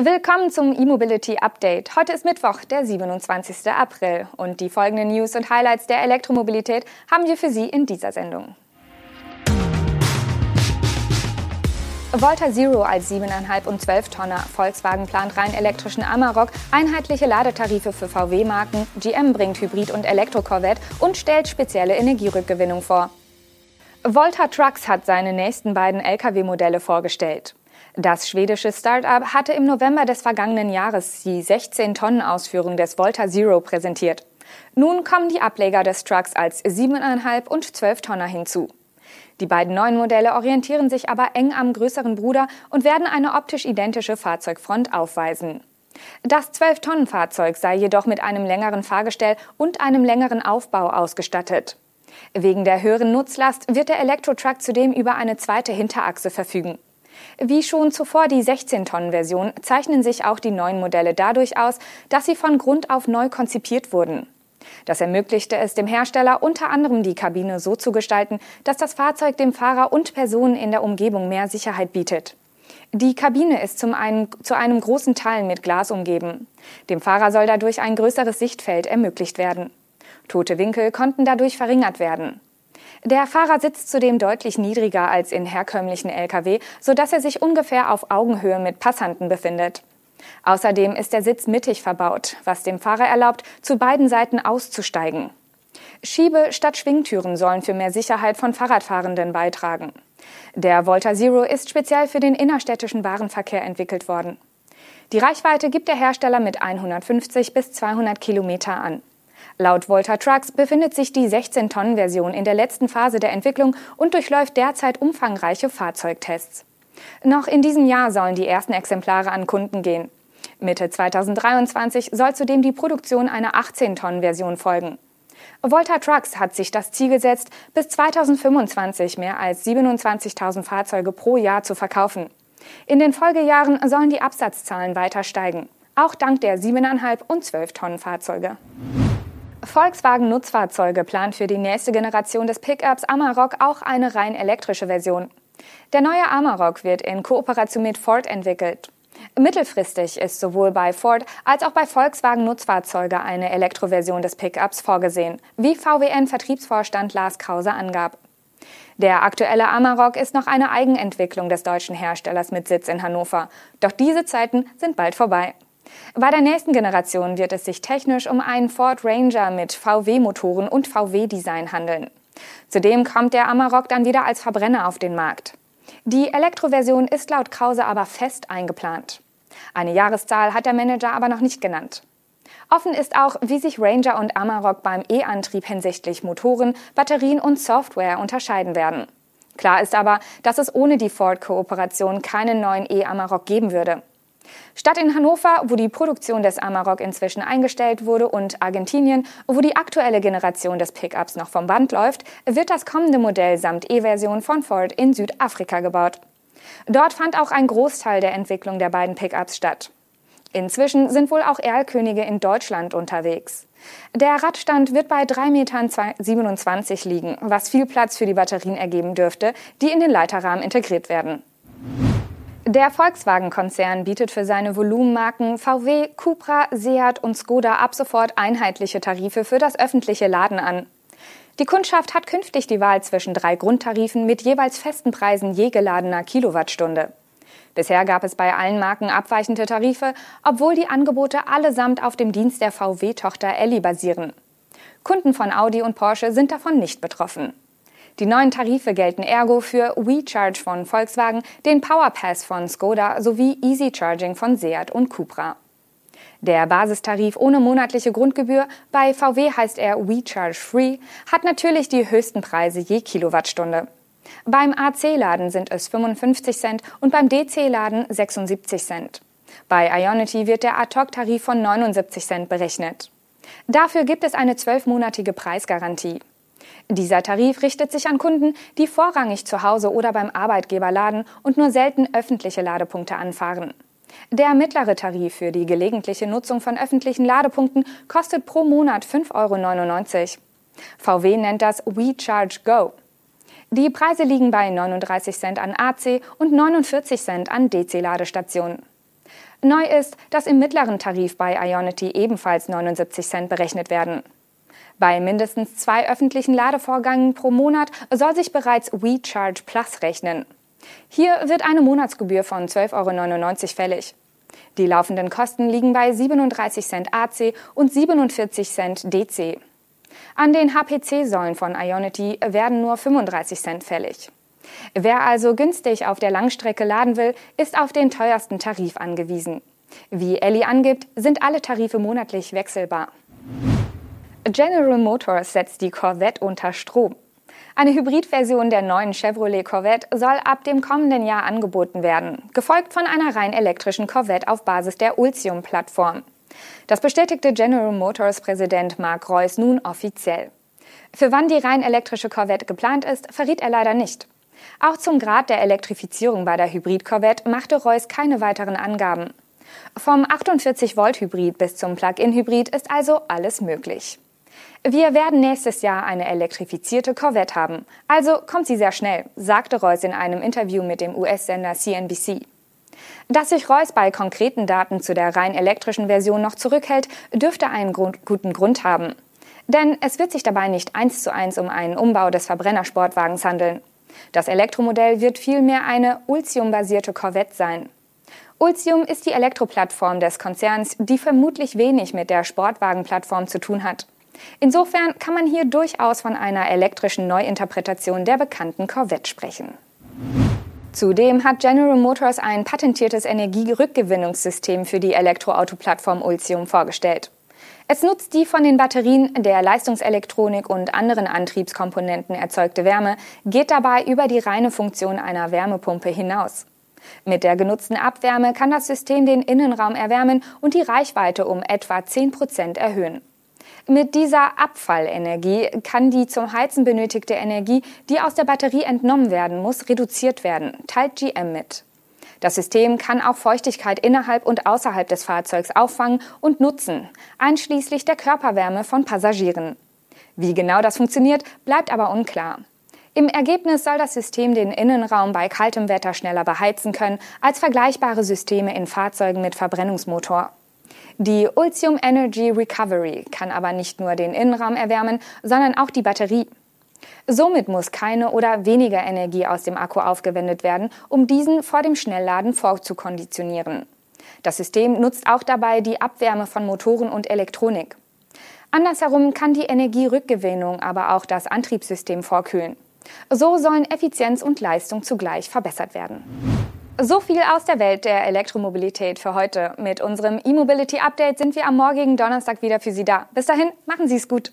Willkommen zum E-Mobility Update. Heute ist Mittwoch, der 27. April und die folgenden News und Highlights der Elektromobilität haben wir für Sie in dieser Sendung. Volta Zero als 7,5 und 12 Tonner. Volkswagen plant rein elektrischen Amarok, einheitliche Ladetarife für VW-Marken, GM bringt Hybrid- und Elektro-Corvette und stellt spezielle Energierückgewinnung vor. Volta Trucks hat seine nächsten beiden Lkw-Modelle vorgestellt. Das schwedische Start-up hatte im November des vergangenen Jahres die 16-Tonnen-Ausführung des Volta Zero präsentiert. Nun kommen die Ableger des Trucks als 7,5 und 12 Tonner hinzu. Die beiden neuen Modelle orientieren sich aber eng am größeren Bruder und werden eine optisch identische Fahrzeugfront aufweisen. Das 12-Tonnen-Fahrzeug sei jedoch mit einem längeren Fahrgestell und einem längeren Aufbau ausgestattet. Wegen der höheren Nutzlast wird der Elektro-Truck zudem über eine zweite Hinterachse verfügen. Wie schon zuvor die 16-Tonnen-Version zeichnen sich auch die neuen Modelle dadurch aus, dass sie von Grund auf neu konzipiert wurden. Das ermöglichte es dem Hersteller unter anderem die Kabine so zu gestalten, dass das Fahrzeug dem Fahrer und Personen in der Umgebung mehr Sicherheit bietet. Die Kabine ist zum einen, zu einem großen Teil mit Glas umgeben. Dem Fahrer soll dadurch ein größeres Sichtfeld ermöglicht werden. Tote Winkel konnten dadurch verringert werden. Der Fahrer sitzt zudem deutlich niedriger als in herkömmlichen Lkw, sodass er sich ungefähr auf Augenhöhe mit Passanten befindet. Außerdem ist der Sitz mittig verbaut, was dem Fahrer erlaubt, zu beiden Seiten auszusteigen. Schiebe- statt Schwingtüren sollen für mehr Sicherheit von Fahrradfahrenden beitragen. Der Volta Zero ist speziell für den innerstädtischen Warenverkehr entwickelt worden. Die Reichweite gibt der Hersteller mit 150 bis 200 Kilometer an. Laut Volta Trucks befindet sich die 16-Tonnen-Version in der letzten Phase der Entwicklung und durchläuft derzeit umfangreiche Fahrzeugtests. Noch in diesem Jahr sollen die ersten Exemplare an Kunden gehen. Mitte 2023 soll zudem die Produktion einer 18-Tonnen-Version folgen. Volta Trucks hat sich das Ziel gesetzt, bis 2025 mehr als 27.000 Fahrzeuge pro Jahr zu verkaufen. In den Folgejahren sollen die Absatzzahlen weiter steigen, auch dank der 7,5 und 12 Tonnen Fahrzeuge. Volkswagen Nutzfahrzeuge plant für die nächste Generation des Pickups Amarok auch eine rein elektrische Version. Der neue Amarok wird in Kooperation mit Ford entwickelt. Mittelfristig ist sowohl bei Ford als auch bei Volkswagen Nutzfahrzeuge eine Elektroversion des Pickups vorgesehen, wie VWN-Vertriebsvorstand Lars Krause angab. Der aktuelle Amarok ist noch eine Eigenentwicklung des deutschen Herstellers mit Sitz in Hannover. Doch diese Zeiten sind bald vorbei. Bei der nächsten Generation wird es sich technisch um einen Ford Ranger mit VW-Motoren und VW-Design handeln. Zudem kommt der Amarok dann wieder als Verbrenner auf den Markt. Die Elektroversion ist laut Krause aber fest eingeplant. Eine Jahreszahl hat der Manager aber noch nicht genannt. Offen ist auch, wie sich Ranger und Amarok beim E-Antrieb hinsichtlich Motoren, Batterien und Software unterscheiden werden. Klar ist aber, dass es ohne die Ford-Kooperation keinen neuen E-Amarok geben würde. Statt in Hannover, wo die Produktion des Amarok inzwischen eingestellt wurde, und Argentinien, wo die aktuelle Generation des Pickups noch vom Band läuft, wird das kommende Modell samt E-Version von Ford in Südafrika gebaut. Dort fand auch ein Großteil der Entwicklung der beiden Pickups statt. Inzwischen sind wohl auch Erlkönige in Deutschland unterwegs. Der Radstand wird bei 3,27 Metern liegen, was viel Platz für die Batterien ergeben dürfte, die in den Leiterrahmen integriert werden. Der Volkswagen-Konzern bietet für seine Volumenmarken VW, Cupra, Seat und Skoda ab sofort einheitliche Tarife für das öffentliche Laden an. Die Kundschaft hat künftig die Wahl zwischen drei Grundtarifen mit jeweils festen Preisen je geladener Kilowattstunde. Bisher gab es bei allen Marken abweichende Tarife, obwohl die Angebote allesamt auf dem Dienst der VW-Tochter Elli basieren. Kunden von Audi und Porsche sind davon nicht betroffen. Die neuen Tarife gelten ergo für WeCharge von Volkswagen, den PowerPass von Skoda sowie Easy Charging von Seat und Cupra. Der Basistarif ohne monatliche Grundgebühr, bei VW heißt er WeCharge Free, hat natürlich die höchsten Preise je Kilowattstunde. Beim AC-Laden sind es 55 Cent und beim DC-Laden 76 Cent. Bei Ionity wird der Ad-Hoc-Tarif von 79 Cent berechnet. Dafür gibt es eine zwölfmonatige Preisgarantie. Dieser Tarif richtet sich an Kunden, die vorrangig zu Hause oder beim Arbeitgeber laden und nur selten öffentliche Ladepunkte anfahren. Der mittlere Tarif für die gelegentliche Nutzung von öffentlichen Ladepunkten kostet pro Monat 5,99 Euro. VW nennt das WeCharge Go. Die Preise liegen bei 39 Cent an AC und 49 Cent an DC-Ladestationen. Neu ist, dass im mittleren Tarif bei Ionity ebenfalls 79 Cent berechnet werden. Bei mindestens zwei öffentlichen Ladevorgängen pro Monat soll sich bereits WeCharge Plus rechnen. Hier wird eine Monatsgebühr von 12,99 Euro fällig. Die laufenden Kosten liegen bei 37 Cent AC und 47 Cent DC. An den HPC-Säulen von Ionity werden nur 35 Cent fällig. Wer also günstig auf der Langstrecke laden will, ist auf den teuersten Tarif angewiesen. Wie Ellie angibt, sind alle Tarife monatlich wechselbar. General Motors setzt die Corvette unter Strom. Eine Hybridversion der neuen Chevrolet Corvette soll ab dem kommenden Jahr angeboten werden, gefolgt von einer rein elektrischen Corvette auf Basis der Ultium-Plattform. Das bestätigte General Motors Präsident Mark Reuss nun offiziell. Für wann die rein elektrische Corvette geplant ist, verriet er leider nicht. Auch zum Grad der Elektrifizierung bei der Hybrid-Corvette machte Reuss keine weiteren Angaben. Vom 48-Volt-Hybrid bis zum Plug-in-Hybrid ist also alles möglich. Wir werden nächstes Jahr eine elektrifizierte Corvette haben. Also kommt sie sehr schnell, sagte Reuss in einem Interview mit dem US-Sender CNBC. Dass sich Reuss bei konkreten Daten zu der rein elektrischen Version noch zurückhält, dürfte einen Grund, guten Grund haben. Denn es wird sich dabei nicht eins zu eins um einen Umbau des Verbrennersportwagens handeln. Das Elektromodell wird vielmehr eine Ultium-basierte Corvette sein. Ultium ist die Elektroplattform des Konzerns, die vermutlich wenig mit der Sportwagenplattform zu tun hat. Insofern kann man hier durchaus von einer elektrischen Neuinterpretation der bekannten Corvette sprechen. Zudem hat General Motors ein patentiertes Energierückgewinnungssystem für die Elektroauto-Plattform Ultium vorgestellt. Es nutzt die von den Batterien, der Leistungselektronik und anderen Antriebskomponenten erzeugte Wärme, geht dabei über die reine Funktion einer Wärmepumpe hinaus. Mit der genutzten Abwärme kann das System den Innenraum erwärmen und die Reichweite um etwa 10 Prozent erhöhen. Mit dieser Abfallenergie kann die zum Heizen benötigte Energie, die aus der Batterie entnommen werden muss, reduziert werden, teilt GM mit. Das System kann auch Feuchtigkeit innerhalb und außerhalb des Fahrzeugs auffangen und nutzen, einschließlich der Körperwärme von Passagieren. Wie genau das funktioniert, bleibt aber unklar. Im Ergebnis soll das System den Innenraum bei kaltem Wetter schneller beheizen können als vergleichbare Systeme in Fahrzeugen mit Verbrennungsmotor. Die Ultium Energy Recovery kann aber nicht nur den Innenraum erwärmen, sondern auch die Batterie. Somit muss keine oder weniger Energie aus dem Akku aufgewendet werden, um diesen vor dem Schnellladen vorzukonditionieren. Das System nutzt auch dabei die Abwärme von Motoren und Elektronik. Andersherum kann die Energierückgewinnung aber auch das Antriebssystem vorkühlen. So sollen Effizienz und Leistung zugleich verbessert werden. So viel aus der Welt der Elektromobilität für heute. Mit unserem E-Mobility Update sind wir am morgigen Donnerstag wieder für Sie da. Bis dahin, machen Sie es gut.